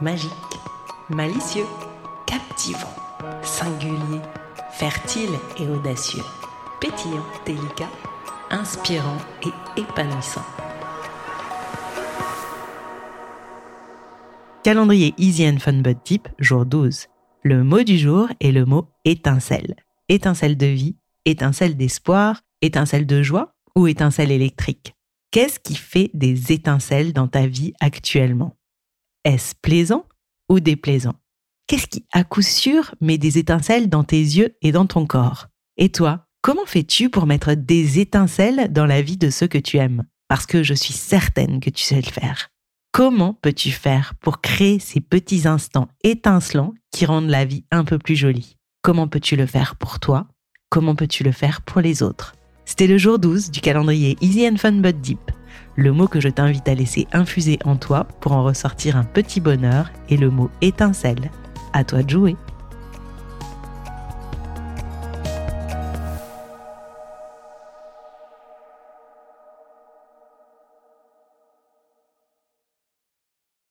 Magique, malicieux, captivant, singulier, fertile et audacieux, pétillant, délicat, inspirant et épanouissant. Calendrier Easy and Fun jour 12. Le mot du jour est le mot étincelle. Étincelle de vie, étincelle d'espoir, étincelle de joie ou étincelle électrique. Qu'est-ce qui fait des étincelles dans ta vie actuellement? Est-ce plaisant ou déplaisant? Qu'est-ce qui, à coup sûr, met des étincelles dans tes yeux et dans ton corps? Et toi, comment fais-tu pour mettre des étincelles dans la vie de ceux que tu aimes? Parce que je suis certaine que tu sais le faire. Comment peux-tu faire pour créer ces petits instants étincelants qui rendent la vie un peu plus jolie? Comment peux-tu le faire pour toi? Comment peux-tu le faire pour les autres? C'était le jour 12 du calendrier Easy and Fun But Deep. Le mot que je t'invite à laisser infuser en toi pour en ressortir un petit bonheur est le mot étincelle. À toi de jouer.